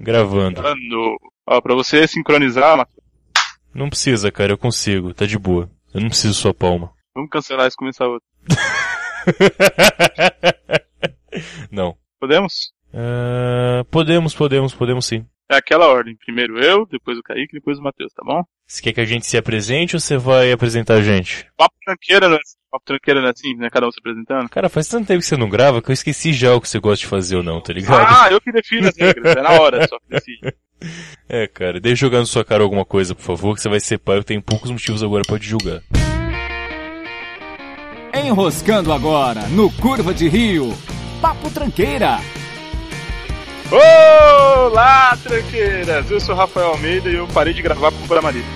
Gravando. Gravando. Ó, pra você sincronizar, Não precisa, cara, eu consigo, tá de boa. Eu não preciso sua palma. vamos cancelar isso e começar outro. não. Podemos? Ah, podemos, podemos, podemos sim. É aquela ordem. Primeiro eu, depois o Kaique, depois o Matheus, tá bom? Você quer que a gente se apresente ou você vai apresentar a gente? Papo tranqueira, né? Papo tranqueira, né? Assim, né? Cada um se apresentando. Cara, faz tanto tempo que você não grava que eu esqueci já o que você gosta de fazer ou não, tá ligado? Ah, eu que defino as regras. É na hora só que decide. É, cara, deixa eu jogar na sua cara alguma coisa, por favor, que você vai ser pai, eu tenho poucos motivos agora pra te julgar. Enroscando agora no Curva de Rio. Papo Tranqueira. Olá, tranqueiras! Eu sou o Rafael Almeida e eu parei de gravar por Bramarita.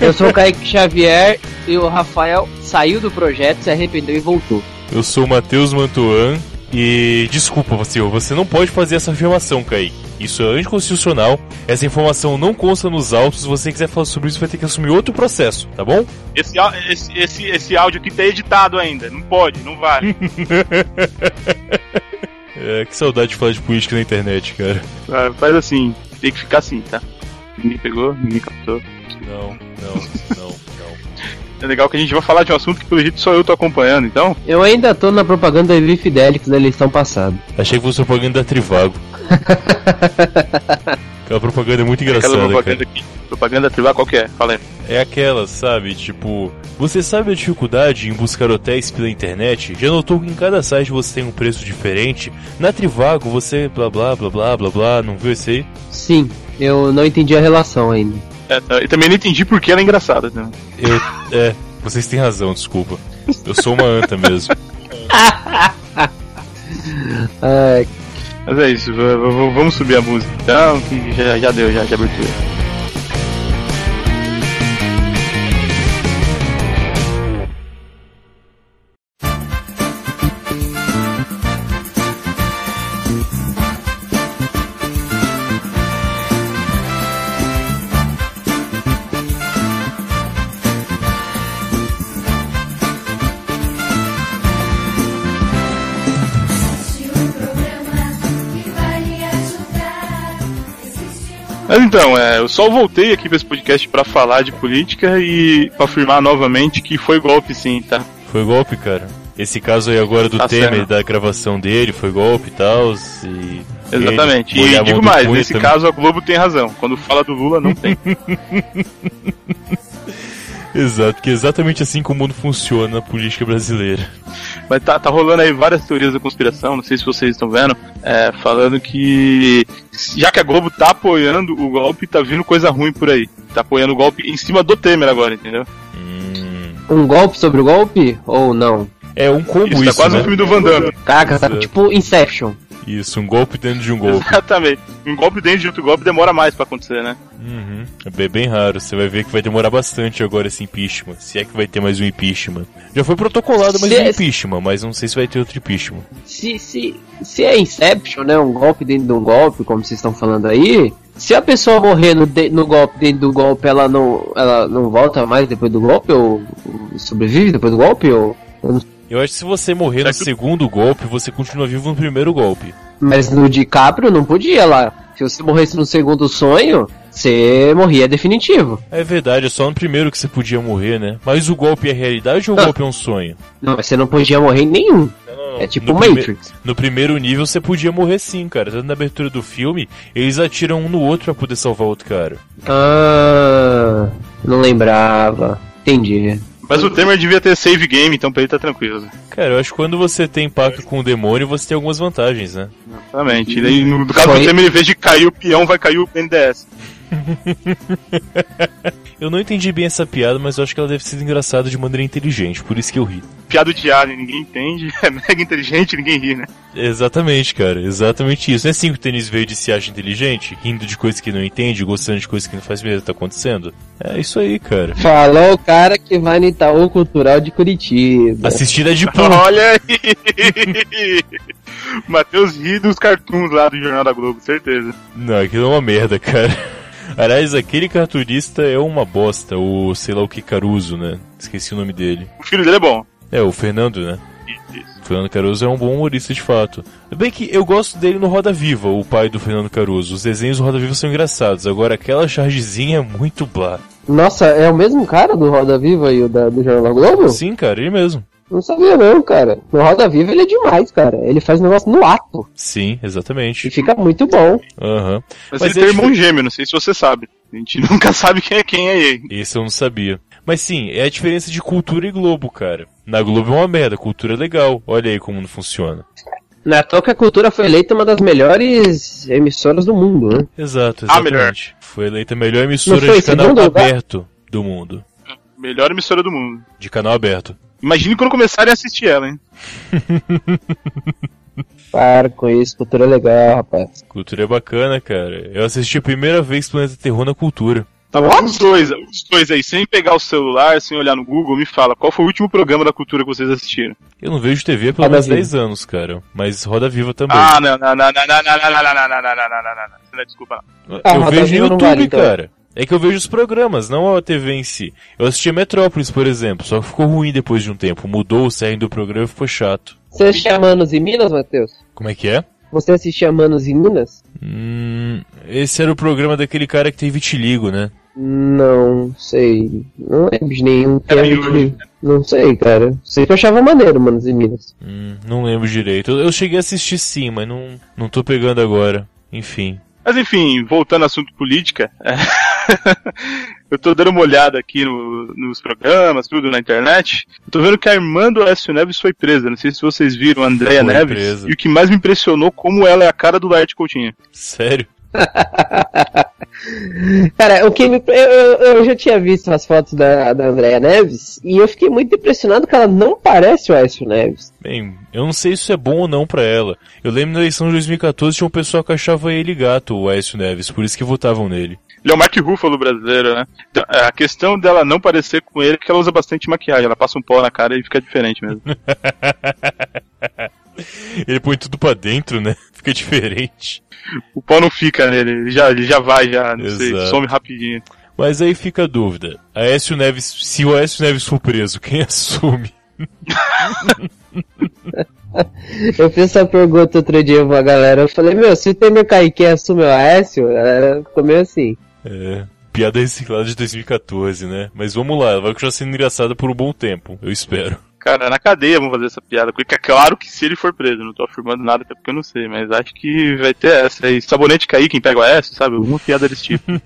Eu sou o Kaique Xavier e o Rafael saiu do projeto, se arrependeu e voltou. Eu sou o Matheus Mantuan e desculpa, senhor, você não pode fazer essa afirmação, Kaique. Isso é anticonstitucional, essa informação não consta nos autos, se você quiser falar sobre isso vai ter que assumir outro processo, tá bom? Esse, esse, esse, esse áudio aqui tá editado ainda. Não pode, não vale. É, que saudade de falar de política na internet, cara. Ah, Faz assim, tem que ficar assim, tá? Ninguém pegou, ninguém captou. Não, não, não, não. É legal que a gente vai falar de um assunto que pelo jeito só eu tô acompanhando, então. Eu ainda tô na propaganda da Evi Fidelix da eleição passada. Achei que fosse propaganda da Trivago. Aquela propaganda é muito Aquela engraçada, propaganda cara. aqui. Propaganda tribal qual que é? Fala aí. É aquela, sabe? Tipo, você sabe a dificuldade em buscar hotéis pela internet? Já notou que em cada site você tem um preço diferente? Na Trivago você blá blá blá blá blá blá, não viu esse aí? Sim, eu não entendi a relação ainda. É, tá, e também não entendi por que ela é engraçada, né? Eu. É, vocês têm razão, desculpa. Eu sou uma anta mesmo. Ai, Mas é isso, vamos subir a música então, que já, já deu, já de abertura. Mas então, é, eu só voltei aqui pra esse podcast pra falar de política e pra afirmar novamente que foi golpe sim, tá? Foi golpe, cara. Esse caso aí agora do Tá Temer, da gravação dele, foi golpe e tal. E Exatamente. E digo mais, nesse também. caso a Globo tem razão. Quando fala do Lula, não tem. Exato, porque é exatamente assim que o mundo funciona na política brasileira. Mas tá, tá rolando aí várias teorias da conspiração, não sei se vocês estão vendo, é, falando que já que a Globo tá apoiando o golpe, tá vindo coisa ruim por aí. Tá apoiando o golpe em cima do Temer agora, entendeu? Hum, um golpe sobre o golpe? Ou não? é um combo Isso, isso, tá quase né? um filme do Van Damme. Caraca, tá tipo Inception. Isso, um golpe dentro de um golpe. Exatamente. Um golpe dentro de outro golpe demora mais pra acontecer, né? Uhum. É bem, bem raro. Você vai ver que vai demorar bastante agora esse impeachment. Se é que vai ter mais um impeachment. Já foi protocolado mais Se um é- impeachment, mas não sei se vai ter outro impeachment. Se, se, se é Inception, né? Um golpe dentro de um golpe, como vocês estão falando aí. Se a pessoa morrer no, de- no golpe dentro do golpe, ela não, ela não volta mais depois do golpe? Ou, ou sobrevive depois do golpe? Ou, eu não- Eu acho que se você morrer no segundo golpe, você continua vivo no primeiro golpe. mas no DiCaprio não podia lá. Se você morresse no segundo sonho, você morria definitivo. É verdade, é só no primeiro que você podia morrer, né? Mas o golpe é realidade ou o golpe é um sonho? Não, mas você não podia morrer em nenhum. É tipo no prime- Matrix. No primeiro nível você podia morrer sim, cara. Tanto na abertura do filme, eles atiram um no outro pra poder salvar o outro cara. Ah, não lembrava. Entendi. Mas o Temer devia ter save game, então pra ele tá tranquilo. Cara, eu acho que quando você tem pacto com o demônio, você tem algumas vantagens, né? Exatamente. E daí, no, caso Foi. do Temer, em vez de cair o peão, vai cair o NDS. Eu não entendi bem essa piada, mas eu acho que ela deve ser engraçada de maneira inteligente, por isso que eu ri. Piada de alien, ninguém entende. É mega inteligente, ninguém ri, né? Exatamente, cara, exatamente isso. Não é assim que o tênis verde se acha inteligente, rindo de coisas que não entende, gostando de coisas que não faz medo tá acontecendo? É isso aí, cara. Falou o cara que vai no Itaú Cultural de Curitiba. Assistir é de pum. Olha aí! Matheus ri dos cartoons lá do Jornal da Globo, certeza. Não, aquilo é uma merda, cara. Aliás, aquele cartunista é uma bosta, o sei lá o que Caruso, né? Esqueci o nome dele. O filho dele é bom. É, o Fernando, né? Isso, isso. Fernando Caruso é um bom humorista de fato. Bem que eu gosto dele no Roda Viva, o pai do Fernando Caruso. Os desenhos do Roda Viva são engraçados, agora aquela chargezinha é muito blá. Nossa, é o mesmo cara do Roda Viva e o da, do Jornal da Globo? Sim, cara, ele mesmo. Não sabia não, cara. No Roda Viva ele é demais, cara. Ele faz negócio no ato. Sim, exatamente. E fica muito bom. Aham. Mas, Mas ele é tem irmão difícil. gêmeo, não sei se você sabe. A gente nunca sabe quem é quem é ele. Esse eu não sabia. Mas sim, é a diferença de cultura e Globo, cara. Na Globo é uma merda, cultura é legal. Olha aí como não funciona. Toa que a Cultura foi eleita uma das melhores emissoras do mundo, né? Exato, Ah, exatamente. melhor. Foi eleita a melhor emissora foi de canal lugar? aberto do mundo. Melhor emissora do mundo. De canal aberto. Imagine quando começarem a assistir ela, hein? Para com isso, Cultura é legal, rapaz. Cultura é bacana, cara. Eu assisti a primeira vez Planeta Terror na cultura. Tá bom? Os dois, os dois aí, sem pegar o celular, sem olhar no Google, me fala, qual foi o último programa da cultura que vocês assistiram? Eu não vejo TV há pelo menos Viva. 10 anos, cara. Mas Roda Viva também. Ah, não, não, não, não, não, não, não, não, não, não, não, não, não, não, não, não. Você não é desculpa, não. Ah, eu vejo no YouTube, então. cara. É que eu vejo os programas, não a TV em si. Eu assisti a Metrópolis, por exemplo, só que ficou ruim depois de um tempo. Mudou o cerne do programa e ficou chato. Você assistia Manos e Minas, Matheus? Como é que é? Você assistia Manos e Minas? Hum, esse era o programa daquele cara que tem vitiligo, né? Não sei. Não lembro de nenhum. Era Yuri, Não sei, cara. Sei que eu achava maneiro, Manos e Minas. Hum, não lembro direito. Eu, eu cheguei a assistir sim, mas não, não tô pegando agora. Enfim. Mas enfim, voltando ao assunto política, é, eu tô dando uma olhada aqui no- nos programas, tudo na internet. Eu tô vendo que a irmã do Aécio Neves foi presa. Não sei se vocês viram, a Andrea Foi Neves. presa. E o que mais me impressionou, como ela é a cara do Laerte Coutinho. Sério? Cara, o que me, eu, eu- já tinha visto as fotos da, da Andrea Neves e eu fiquei muito impressionado que ela não parece o Aécio Neves. Bem, eu não sei se isso é bom ou não pra ela. Eu lembro na eleição de 2014 tinha um pessoal que achava ele gato, o Aécio Neves, por isso que votavam nele. Ele é o Mark Ruffalo brasileiro, né? Então, a questão dela não parecer com ele é que ela usa bastante maquiagem. Ela passa um pó na cara e fica diferente mesmo. Ele põe tudo pra dentro, né? Fica diferente. O pó não fica nele, ele já, ele já vai, já, não sei, Exato. some rapidinho. Mas aí fica a dúvida. Aécio Neves, se o Aécio Neves for preso, quem assume? Eu fiz essa pergunta outro dia pra galera. Eu falei, meu, se o Temer cair, quem assume é o Aécio? A galera ficou meio assim. É, piada reciclada de 2014, né? Mas vamos lá, ela vai continuar sendo engraçada por um bom tempo, eu espero. Cara, na cadeia vamos fazer essa piada, porque é claro que se ele for preso, não tô afirmando nada, até porque eu não sei, mas acho que vai ter essa aí. Sabonete cair, quem pega o S, sabe? Alguma piada desse tipo.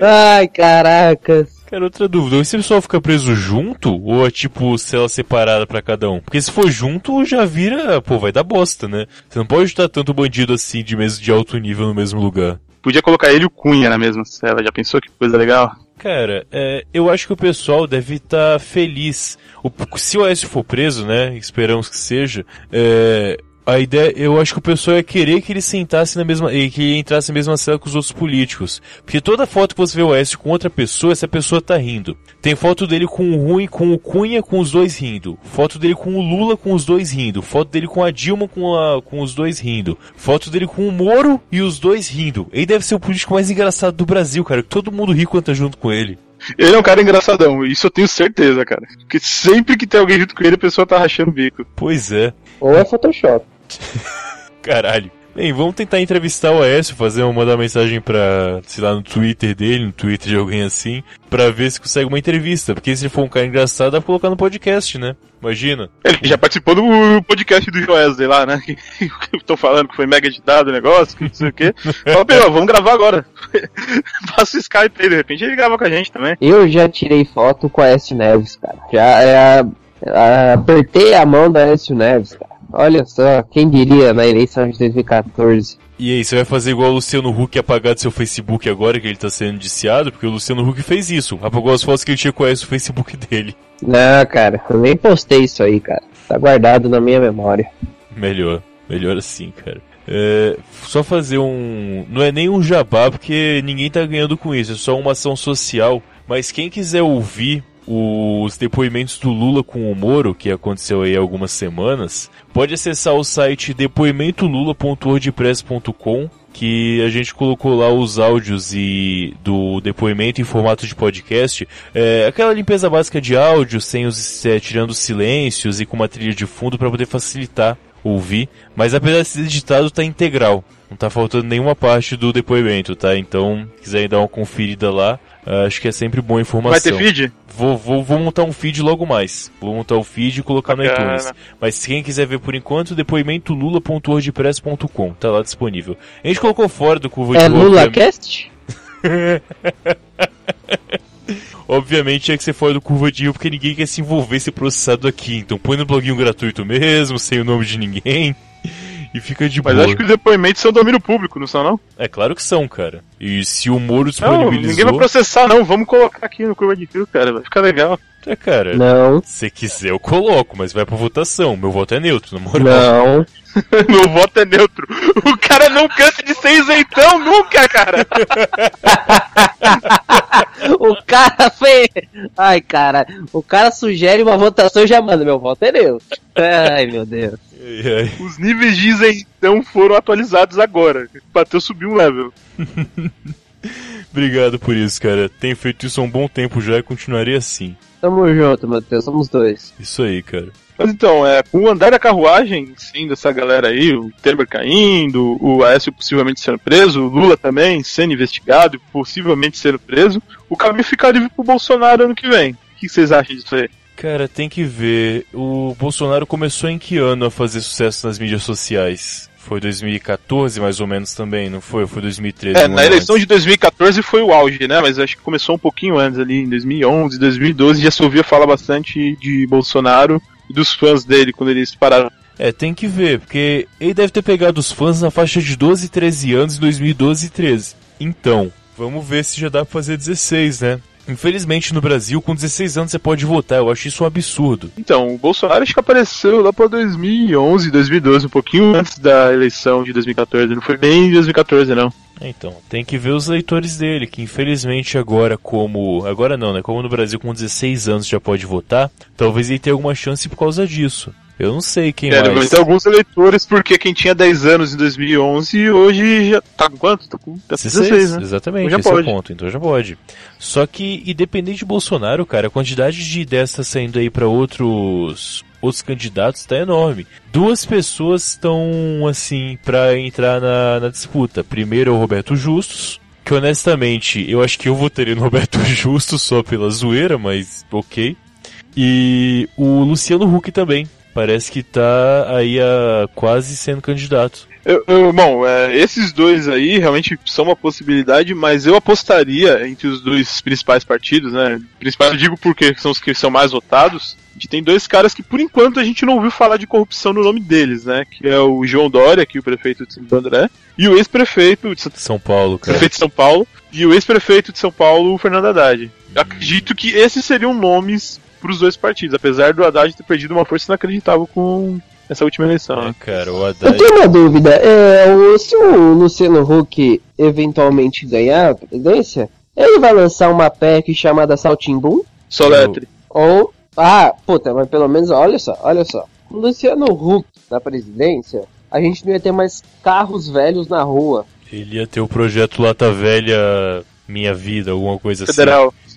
Ai, caracas. Cara, outra dúvida, esse pessoal fica preso junto ou é tipo cela separada pra cada um? Porque se for junto, já vira, pô, vai dar bosta, né? Você não pode estar tanto bandido assim de mesmo de alto nível no mesmo lugar. Podia colocar ele e o Cunha na mesma cela, já pensou que coisa legal? Cara, é, eu acho que o pessoal deve estar feliz. O- se o Aécio for preso, né? Esperamos que seja. é, a ideia, eu acho que o pessoal ia querer que ele sentasse na mesma, e que ele entrasse na mesma cela com os outros políticos. Porque toda foto que você vê o Aécio com outra pessoa, essa pessoa tá rindo. Tem foto dele com o Rui, com o Cunha, com os dois rindo. Foto dele com o Lula, com os dois rindo. Foto dele com a Dilma, com, a, com os dois rindo. Foto dele com o Moro e os dois rindo. Ele deve ser o político mais engraçado do Brasil, cara. que Todo mundo ri quando tá junto com ele. Ele é um cara engraçadão, isso eu tenho certeza, cara. Porque sempre que tem alguém junto com ele, a pessoa tá rachando o bico. Pois é. Ou é Photoshop. Caralho. Bem, vamos tentar entrevistar o Aécio, fazer uma, mandar uma mensagem pra, sei lá, no Twitter dele, no Twitter de alguém assim, pra ver se consegue uma entrevista. Porque se ele for um cara engraçado, dá pra colocar no podcast, né? Imagina. Ele já participou do podcast do Joesley lá, né? Que eu tô falando que foi mega editado o negócio, que não sei o quê. Fala, meu, vamos gravar agora. Passa o Skype aí, de repente ele grava com a gente também. Eu já tirei foto com a Aécio Neves, cara. Já é, a- apertei a mão da Aécio Neves, cara. Olha só, quem diria na eleição de 2014. E aí, você vai fazer igual o Luciano Huck apagar do seu Facebook agora que ele tá sendo indiciado? Porque o Luciano Huck fez isso. Apagou as fotos que ele tinha com o Facebook dele. Não, cara, eu nem postei isso aí, cara. Tá guardado na minha memória. Melhor. Melhor assim, cara. É, só fazer um. Não é nem um jabá, porque ninguém tá ganhando com isso, é só uma ação social. Mas quem quiser ouvir os depoimentos do Lula com o Moro, que aconteceu aí há algumas semanas, pode acessar o site depoimentolula.wordpress.com que a gente colocou lá os áudios e do depoimento em formato de podcast. É, aquela limpeza básica de áudio, sem os, é, tirando os silêncios e com uma trilha de fundo para poder facilitar ouvir. Mas apesar de ser editado, tá integral. Não tá faltando nenhuma parte do depoimento, tá? Então, quiserem dar uma conferida lá, uh, acho que é sempre boa informação. Vai ter feed? Vou, vou, vou montar um feed logo mais. Vou montar o um feed e colocar Bacana. no iTunes. Mas quem quiser ver por enquanto, depoimento lula.wordpress.com. Tá lá disponível. A gente colocou fora do curva é de É LulaCast? Obviamente tinha que ser fora do curva de rio, porque ninguém quer se envolver ser processado aqui. Então põe no bloguinho gratuito mesmo, sem o nome de ninguém. E fica de Mas boa. acho que os depoimentos são domínio público, não são não? É claro que são, cara. E se o Moro disponibilizou... Não, ninguém vai processar não, vamos colocar aqui no curva de rio, cara, vai ficar legal. Cara. Não. Se quiser eu coloco, mas vai pra votação. Meu voto é neutro, na moral. Não. Meu voto é neutro. O cara não cansa de ser isentão nunca, cara. o cara fez. Ai, cara. O cara sugere uma votação e já manda. Meu voto é neutro. Ai, meu Deus. Os níveis de isentão foram atualizados agora. Bateu subir um level. Obrigado por isso, cara. Tenho feito isso há um bom tempo já e continuarei assim. Tamo junto, Matheus. Somos dois. Isso aí, cara. Mas então, é, com o andar da carruagem, sim, dessa galera aí, o Temer caindo, o Aécio possivelmente sendo preso, o Lula também sendo investigado e possivelmente sendo preso, o caminho fica livre pro Bolsonaro ano que vem. O que vocês acham disso aí? Cara, tem que ver. O Bolsonaro começou em que ano a fazer sucesso nas mídias sociais? Foi 2014 mais ou menos também, não foi? Foi 2013. É, na eleição antes. de 2014 foi o auge, né? Mas acho que começou um pouquinho antes ali, em 2011, 2012 já se ouvia falar bastante de Bolsonaro e dos fãs dele quando eles pararam. É, tem que ver, porque ele deve ter pegado os fãs na faixa de 12 e 13 anos em 2012 e 13. Então, vamos ver se já dá pra fazer 16, né? Infelizmente no Brasil, com 16 anos você pode votar, eu acho isso um absurdo. Então, o Bolsonaro acho que apareceu lá para 2011, 2012, um pouquinho antes da eleição de 2014, não foi bem em 2014 não. Então, tem que ver os leitores dele, que infelizmente agora como... Agora não, né? Como no Brasil com 16 anos já pode votar, talvez ele tenha alguma chance por causa disso. Eu não sei quem é, mais. Mas tem alguns eleitores, porque quem tinha 10 anos em 2011 hoje já tá com quanto? Tá com tá 16, 16 né? Exatamente, esse pode. é o ponto, então já pode. Só que, independente de Bolsonaro, cara, a quantidade de ideias tá saindo aí para outros outros candidatos tá enorme. Duas pessoas estão, assim, para entrar na, na disputa. Primeiro é o Roberto Justus, que honestamente eu acho que eu votaria no Roberto Justus só pela zoeira, mas ok. E o Luciano Huck também, parece que tá aí a, quase sendo candidato. Eu, eu, bom, é, esses dois aí realmente são uma possibilidade, mas eu apostaria entre os dois principais partidos, né? Principais eu digo porque são os que são mais votados. A gente tem dois caras que por enquanto a gente não ouviu falar de corrupção no nome deles, né? Que é o João Dória, aqui o prefeito de Santo André, e o ex-prefeito de São Paulo, cara. Prefeito de São Paulo, e o ex-prefeito de São Paulo, o Fernando Haddad. Eu acredito que esses seriam nomes para os dois partidos, apesar do Haddad ter perdido uma força inacreditável com essa última eleição. É, cara, o Haddad... Eu tenho uma dúvida, é, o, se o Luciano Huck eventualmente ganhar a presidência, ele vai lançar uma PEC chamada Saltimbum? Soletre. Ou, ah, puta, mas pelo menos, olha só, olha só, o Luciano Huck na presidência, a gente não ia ter mais carros velhos na rua. Ele ia ter o projeto Lata Velha Minha Vida, alguma coisa Federal. assim. Federal.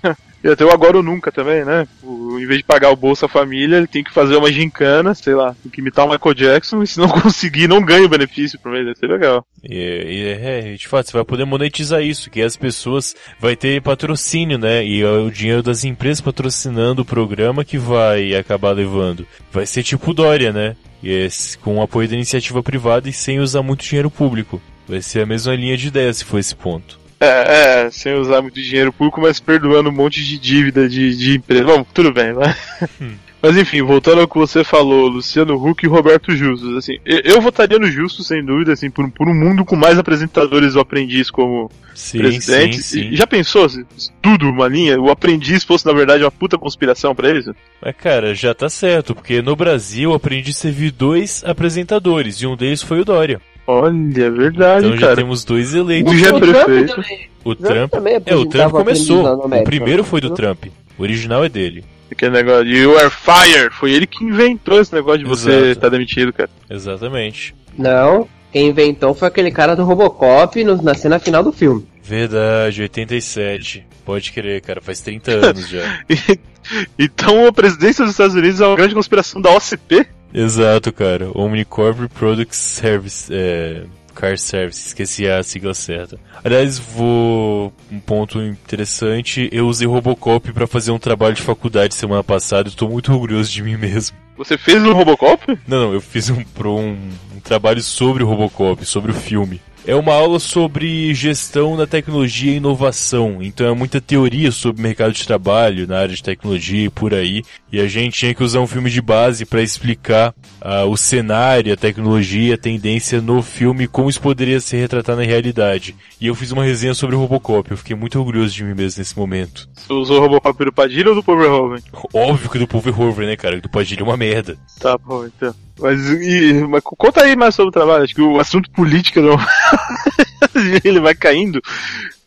E até o agora ou nunca também, né? O, em vez de pagar o Bolsa Família, ele tem que fazer uma gincana, sei lá, tem que imitar o Michael Jackson, e se não conseguir, não ganha o benefício por mês, vai ser legal. E, e é, de fato, você vai poder monetizar isso, que as pessoas vai ter patrocínio, né? E é o dinheiro das empresas patrocinando o programa que vai acabar levando. Vai ser tipo Dória, né? E é, com o apoio da iniciativa privada e sem usar muito dinheiro público. Vai ser a mesma linha de ideia se for esse ponto. É, é, sem usar muito dinheiro público, mas perdoando um monte de dívida de, de empresa. Bom, tudo bem, vai. Hum. Mas enfim, voltando ao que você falou, Luciano Huck e Roberto Justus, assim, eu, votaria no Justus, sem dúvida, assim, por, por um mundo com mais apresentadores do aprendiz como sim, presidente. Sim, sim. Já pensou, se, tudo uma linha, o aprendiz fosse na verdade uma puta conspiração para eles? Mas cara, já tá certo, porque no Brasil o aprendiz teve dois apresentadores, e um deles foi o Dória. Olha, é verdade, então, cara. já temos dois eleitos. Um já é prefeito. O Trump, é, o Trump começou. O primeiro foi do Trump. O original é dele. Aquele negócio de You are fired. Foi ele que inventou esse negócio de você estar tá demitido, cara. Exatamente. Não, Quem inventou foi aquele cara do Robocop no, na cena final do filme. Verdade, 87. Pode crer, cara, faz 30 anos já. então a presidência dos Estados Unidos é uma grande conspiração da OCP? Exato, cara. Omnicorp Product Service. É, Car Service, esqueci a sigla certa. Aliás, vou. Um ponto interessante: eu usei Robocop para fazer um trabalho de faculdade semana passada estou muito orgulhoso de mim mesmo. Você fez um Robocop? Não, não, eu fiz um, um, um trabalho sobre o Robocop, sobre o filme. É uma aula sobre gestão da tecnologia e inovação. Então é muita teoria sobre mercado de trabalho na área de tecnologia e por aí. E a gente tinha que usar um filme de base para explicar uh, o cenário, a tecnologia, a tendência no filme, como isso poderia se retratar na realidade. E eu fiz uma resenha sobre o Robocop. Eu fiquei muito orgulhoso de mim mesmo nesse momento. Você usou o Robocop do Padilha ou do Paul Verhoeven? Óbvio que do Paul Verhoeven, né, cara? Do Padilha é uma merda. Tá bom, então. Mas, e, mas conta aí mais sobre o trabalho. Acho que o assunto política não. ele vai caindo.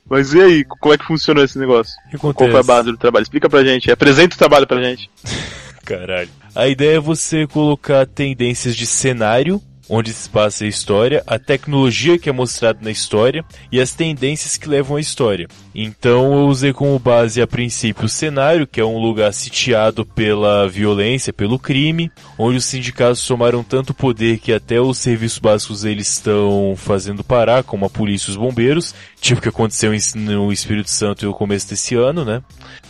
Mas e aí, como é que funciona esse negócio? Qual foi a base do trabalho? Explica pra gente, apresenta o trabalho pra gente. Caralho. A ideia é você colocar tendências de cenário onde se passa a história, a tecnologia que é mostrada na história e as tendências que levam à história. Então eu usei como base a princípio o cenário, que é um lugar sitiado pela violência, pelo crime, onde os sindicatos somaram tanto poder que até os serviços básicos eles estão fazendo parar, como a polícia e os bombeiros, tipo que aconteceu no Espírito Santo no começo desse ano, né?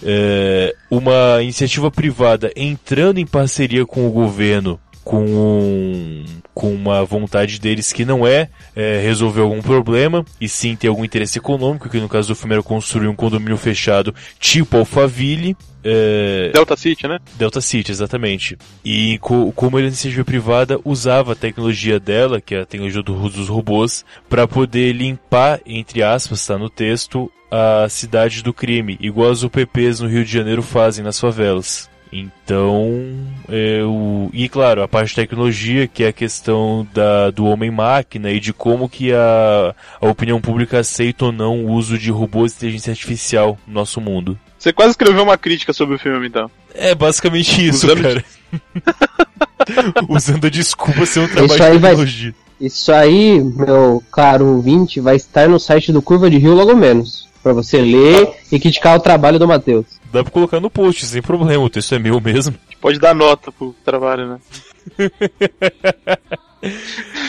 É, uma iniciativa privada entrando em parceria com o governo com, com uma vontade deles que não é, é, resolver algum problema, e sim ter algum interesse econômico, que no caso do filme era construir um condomínio fechado tipo Alphaville, é... Delta City, né? Delta City, exatamente. E co como a iniciativa privada usava a tecnologia dela, que é a tecnologia do, dos robôs, para poder limpar, entre aspas, está no texto, a cidade do crime, igual as UPPs no Rio de Janeiro fazem nas favelas. Então, eu, e claro, a parte de tecnologia, que é a questão da, do homem-máquina e de como que a, a opinião pública aceita ou não o uso de robôs de inteligência artificial no nosso mundo. Você quase escreveu uma crítica sobre o filme, então. É basicamente isso, Usando cara. Usando a desculpa ser um trabalho isso de tecnologia. Vai, isso aí, meu caro ouvinte, vai estar no site do Curva de Rio logo menos. Pra você ler e criticar o trabalho do Matheus. Dá pra colocar no post, sem problema, o texto é meu mesmo. Pode dar nota pro trabalho, né?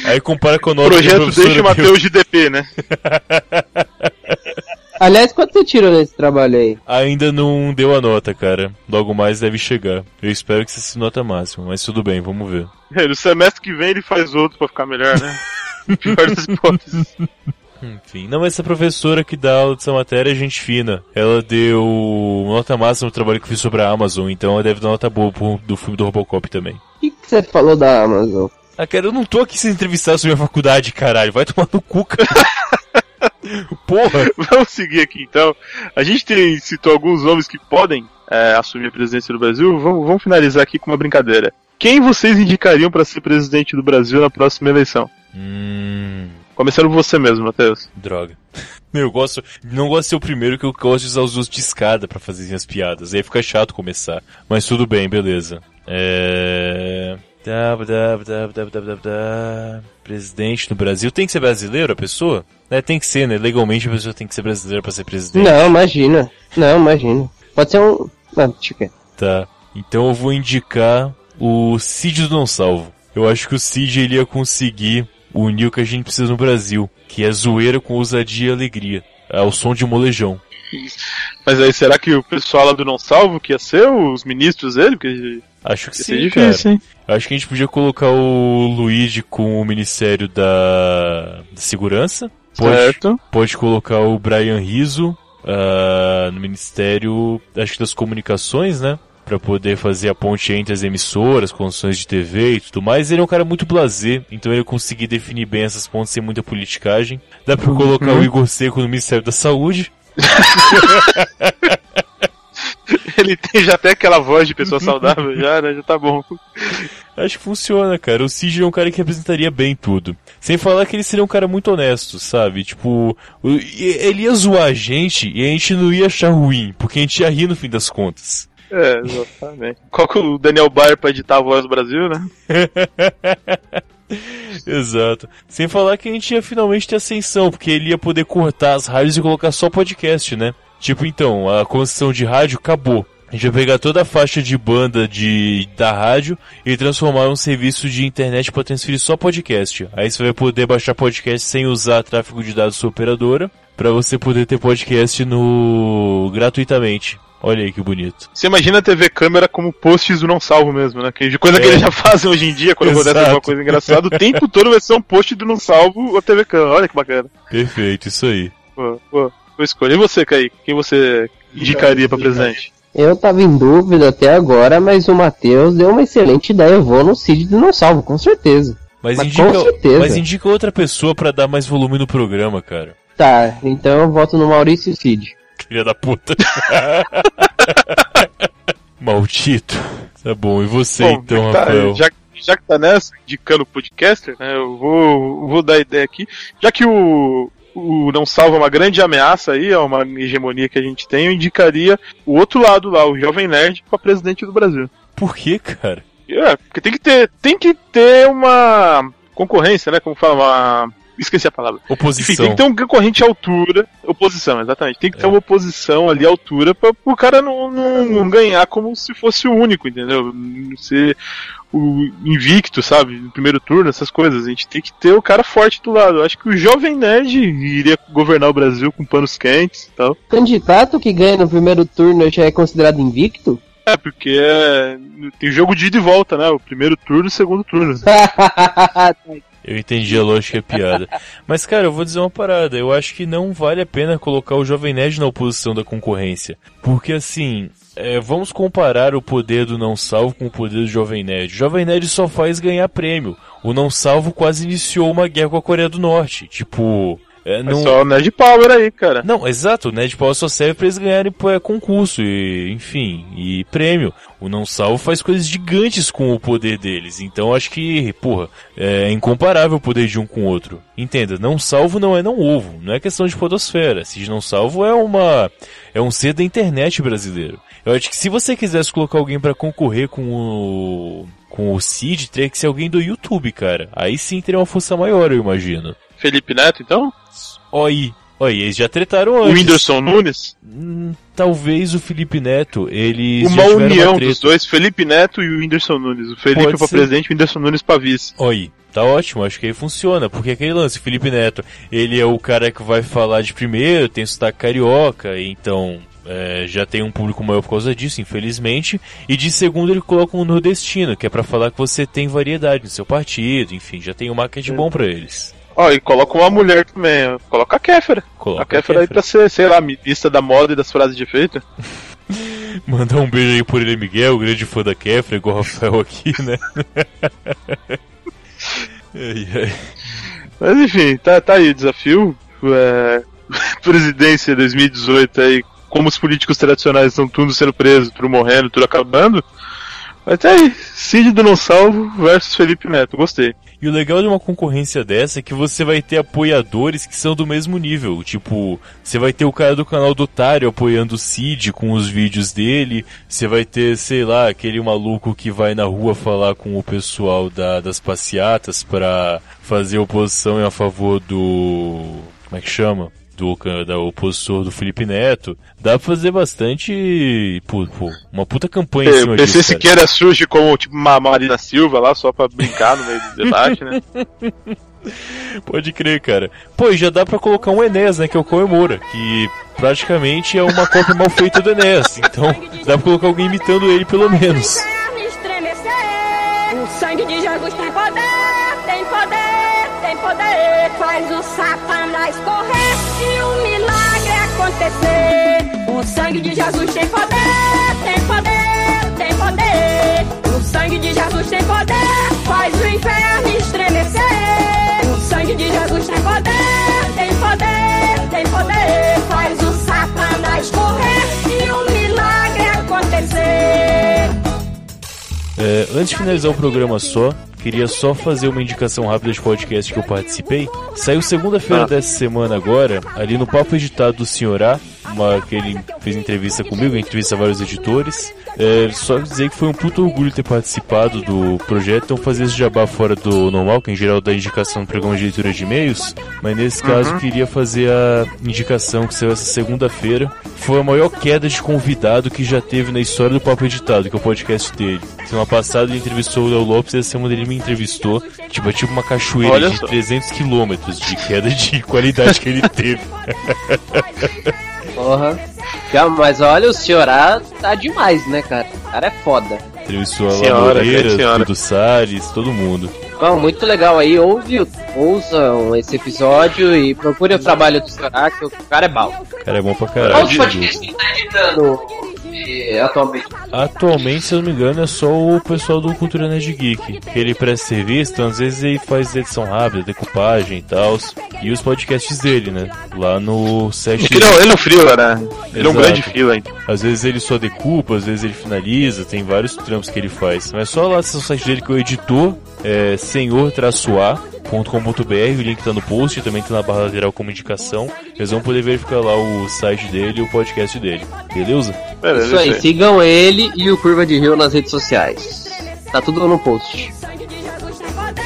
Aí compara com a nota Projeto deixa o Matheus de DP, né? Aliás, quanto você tirou nesse trabalho aí? Ainda não deu a nota, cara. Logo mais deve chegar. Eu espero que seja nota máxima, mas tudo bem, vamos ver. É, no semestre que vem ele faz outro pra ficar melhor, né? Pior das hipóteses. Enfim, não, essa professora que dá aula dessa matéria é gente fina. Ela deu nota máxima no trabalho que eu fiz sobre a Amazon, então ela deve dar nota boa pro, do filme do Robocop também. O que, que você falou da Amazon? Ah, cara, eu não tô aqui sem entrevistar sobre a faculdade, caralho. Vai tomar no cu, cara. Porra! Vamos seguir aqui então. A gente tem, citou alguns nomes que podem é, assumir a presidência do Brasil. Vamos, vamos finalizar aqui com uma brincadeira. Quem vocês indicariam para ser presidente do Brasil na próxima eleição? Hum. Começando por você mesmo, Matheus. Droga. Meu, eu gosto. Não gosto de ser o primeiro que eu gosto de usar os usos de escada para fazer minhas piadas. Aí fica chato começar. Mas tudo bem, beleza. É. Presidente do Brasil. Tem que ser brasileiro a pessoa? É, tem que ser, né? Legalmente a pessoa tem que ser brasileira para ser presidente. Não, imagina. Não, imagina. Pode ser um. Não, deixa Tá. Então eu vou indicar o Cid do Não Salvo. Eu acho que o Cid ele ia conseguir o que a gente precisa no Brasil, que é zoeira com ousadia e alegria. É o som de molejão. Mas aí será que o pessoal lá do Não Salvo que ia ser os ministros dele? Porque Acho que sim, difícil, cara. Acho que a gente podia colocar o Luigi com o Ministério da, da Segurança. Pode, certo. Pode colocar o Brian Rizzo uh, no Ministério, acho que das Comunicações, né? Para poder fazer a ponte entre as emissoras, condições de TV e tudo mais. Ele é um cara muito blazer, então ele conseguir definir bem essas pontes sem muita politicagem. Dá para colocar uhum. o Igor Seco no Ministério da Saúde. ele tem já até aquela voz de pessoa saudável, já, né? Já tá bom. Acho que funciona, cara. O Cid é um cara que representaria bem tudo. Sem falar que ele seria um cara muito honesto, sabe? Tipo, ele ia zoar a gente e a gente não ia achar ruim, porque a gente ia rir no fim das contas. É, exatamente. Qual que o Daniel Bayer pra editar a voz do Brasil, né? Exato. Sem falar que a gente ia finalmente ter ascensão, porque ele ia poder cortar as rádios e colocar só podcast, né? Tipo, então, a concessão de rádio acabou. A gente vai pegar toda a faixa de banda de, da rádio e transformar em um serviço de internet para transferir só podcast. Aí você vai poder baixar podcast sem usar tráfego de dados sua operadora, para você poder ter podcast no gratuitamente. Olha aí que bonito. Você imagina a TV câmera como posts do não salvo mesmo, né? Que coisa É. que eles já fazem hoje em dia, quando acontece alguma coisa engraçada, o tempo todo vai ser um post do não salvo ou TV câmera. Olha que bacana. Perfeito, isso aí. Boa, boa. Vou escolher. E você, Kaique? Quem você indicaria pra presente? Eu tava em dúvida até agora, mas o Matheus deu uma excelente ideia. Eu vou no Cid do Não Salvo, com certeza. Mas, Mas indica, com certeza. mas indica outra pessoa pra dar mais volume no programa, cara. Tá, então eu voto no Maurício Cid. Filha da puta. Maldito. Tá bom, e você Bom, então, tá, Rafael? já, já que tá nessa, indicando o podcaster, né, eu vou, vou dar ideia aqui. Já que o, o Não Salva é uma grande ameaça aí, é uma hegemonia que a gente tem, eu indicaria o outro lado lá, o Jovem Nerd, pra presidente do Brasil. Por que, cara? É, porque tem que ter, tem que ter uma concorrência, né? Como fala, uma. Esqueci a palavra. Enfim, Oposição. tem que ter um concorrente à altura. Oposição, exatamente. Tem que ter É. uma oposição ali à altura pra o cara não, não, não ganhar como se fosse o único, entendeu? Ser o invicto, sabe? No primeiro turno, essas coisas. A gente tem que ter o cara forte do lado. Eu acho que o Jovem Nerd iria governar o Brasil com panos quentes e tal. Candidato que ganha no primeiro turno já é considerado invicto? É, porque é, tem jogo de ida e volta, né? O primeiro turno e o segundo turno. Eu entendi a lógica e a piada. Mas, cara, eu vou dizer uma parada. Eu acho que não vale a pena colocar o Jovem Nerd na oposição da concorrência. Porque, assim, é, vamos comparar o poder do Não Salvo com o poder do Jovem Nerd. O Jovem Nerd só faz ganhar prêmio. O Não Salvo quase iniciou uma guerra com a Coreia do Norte. Tipo... É, É não... só o Nerd Power aí, cara. Não, exato, o Ned Power só serve pra eles ganharem é, concurso e, enfim, e prêmio. O Não Salvo faz coisas gigantes com o poder deles, então acho que, porra, é incomparável o poder de um com o outro. Entenda, Não Salvo não é não ovo, não é questão de podosfera. Se Não Salvo é uma, é um ser da internet brasileiro. Eu acho que se você quisesse colocar alguém pra concorrer com o, com o Cid, teria que ser alguém do YouTube, cara. Aí sim teria uma força maior, eu imagino. Felipe Neto, então? Ó aí, eles já tretaram O antes. Whindersson Nunes? Hum, talvez o Felipe Neto, eles Uma união uma dos dois, Felipe Neto e o Whindersson Nunes. O Felipe Pode pra ser. presidente e o Whindersson Nunes pra vice. Aí, tá ótimo, acho que aí funciona, porque aquele lance, o Felipe Neto, ele é o cara que vai falar de primeiro, tem sotaque carioca, então é, já tem um público maior por causa disso, infelizmente, e de segundo ele coloca um nordestino, que é pra falar que você tem variedade no seu partido, enfim, já tem um marketing bom pra eles. Ó, e coloca uma mulher também. Coloca a Kéfera. Coloca a Kéfera aí pra ser, sei lá, ministra da moda e das frases de efeito. Mandar um beijo aí por ele, Miguel, grande fã da Kefra, igual o Rafael aqui, né? ai, ai. Mas enfim, tá, tá aí o desafio. É, presidência 2018 aí, como os políticos tradicionais estão tudo sendo presos, tudo morrendo, tudo acabando. Mas tá aí, Cid do Não Salvo versus Felipe Neto, gostei. E o legal de uma concorrência dessa é que você vai ter apoiadores que são do mesmo nível. Tipo, você vai ter o cara do canal do Otário apoiando o Cid com os vídeos dele. Você vai ter, sei lá, aquele maluco que vai na rua falar com o pessoal da, das passeatas pra fazer oposição a favor do. Como é que chama? Do, da opositor do Felipe Neto. Dá pra fazer bastante. Pô, pô, uma puta campanha em É, cima o PC disso. cara. Siqueira surge como tipo uma Marina Silva lá, só pra brincar no meio do debate, né? Pode crer, cara. Pô, e já dá pra colocar um Enéas, né? Que é o Comemora, que praticamente é uma cópia mal feita do Enéas. Então, dá pra colocar alguém imitando ele pelo menos. O sangue de Jesus tem poder, poder. Faz o satanás correr e o milagre acontecer. O sangue de Jesus tem poder, tem poder, tem poder. O sangue de Jesus tem poder, faz o inferno estremecer. O sangue de Jesus tem poder, tem poder, tem poder. Faz o satanás correr e o milagre É, antes de finalizar o programa só, queria só fazer uma indicação rápida de podcast que eu participei. Saiu segunda-feira dessa semana agora, ali no Papo Editado do Senhorá, uma, que ele fez entrevista comigo, entrevista a vários editores. É, só dizer que foi um puto orgulho ter participado do projeto, então fazer esse jabá fora do normal, que em geral dá indicação no programa de leitura de e-mails, mas nesse caso eu queria fazer a indicação que saiu essa segunda-feira. Foi a maior queda de convidado que já teve na história do Papo Editado, que é o podcast dele. Semana passada ele entrevistou o Léo Lopes e essa semana ele me entrevistou. Tipo, é tipo uma cachoeira Olha de só. 300 quilômetros de queda de qualidade que ele teve. Porra. Já, mas olha, o senhorá tá demais, né, cara? O cara é foda. A Senhora, senhora. Dudu Salles, todo mundo. Bom, muito legal aí. Ouve, ouçam esse episódio e procure o trabalho do senhorá, que o cara é bom. Cara, é bom pra Qual caralho. os podcasts que ele tá editando eh, atualmente? Atualmente, se eu não me engano, é só o pessoal do Cultura Nerd Geek. Que ele presta serviço, então às vezes ele faz edição rápida, decupagem e tal. E os podcasts dele, né? Lá no site. Ele, ele não frila, né? Ele é um Exato. grande frila, então. Às vezes ele só decupa, às vezes ele finaliza, tem vários trampos que ele faz. Mas só lá no site dele que o editor é senhor-a.com.br, o link tá no post, também tá na barra lateral como indicação. Eles vão poder verificar lá o site dele e o podcast dele. Beleza? Beleza, Isso aí, sigam ele e o Curva de Rio nas redes sociais. Tá tudo no post. sangue de Jesus tem poder,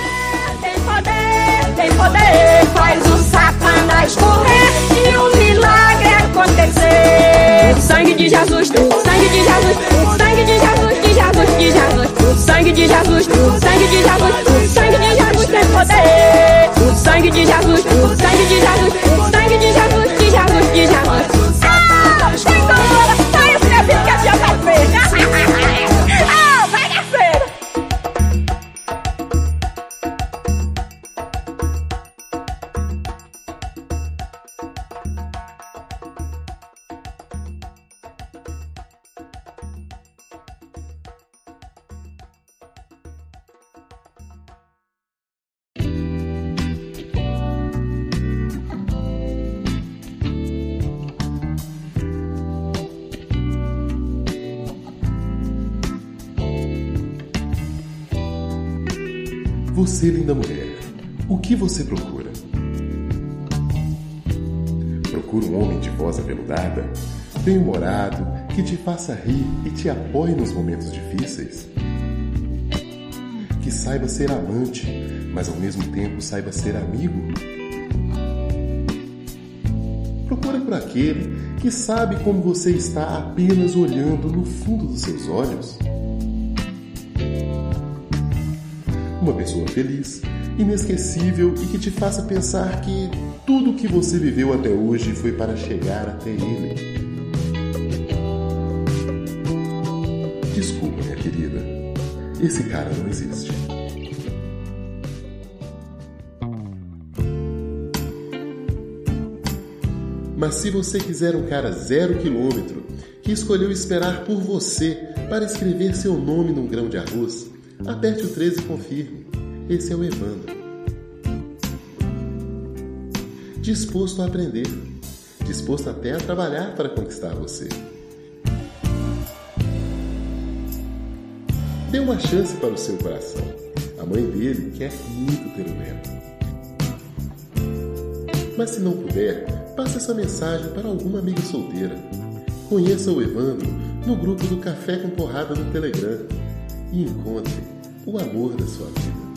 tem poder, tem poder. Faz o satanás correr e o milagre acontecer. O sangue de Jesus, o sangue de Jesus, o sangue de Jesus, de Jesus, de Jesus. O sangue de Jesus, o sangue de Jesus, O sangue de Jesus, o sangue de Jesus, o Você, linda mulher, o que você procura? Procura um homem de voz aveludada, bem-humorado, que te faça rir e te apoie nos momentos difíceis? Que saiba ser amante, mas ao mesmo tempo saiba ser amigo? Procura por aquele que sabe como você está apenas olhando no fundo dos seus olhos. Uma pessoa feliz, inesquecível e que te faça pensar que tudo o que você viveu até hoje foi para chegar até ele. Desculpa, minha querida. Esse cara não existe. Mas se você quiser um cara zero quilômetro que escolheu esperar por você para escrever seu nome num grão de arroz, aperte o 13 e confirme. Esse é o Evandro. Disposto a aprender, disposto até a trabalhar para conquistar você. Dê uma chance para o seu coração. A mãe dele quer muito ter um neto. Mas se não puder, passe essa mensagem para alguma amiga solteira. Conheça o Evandro no grupo do Café com Porrada no Telegram e encontre o amor da sua vida.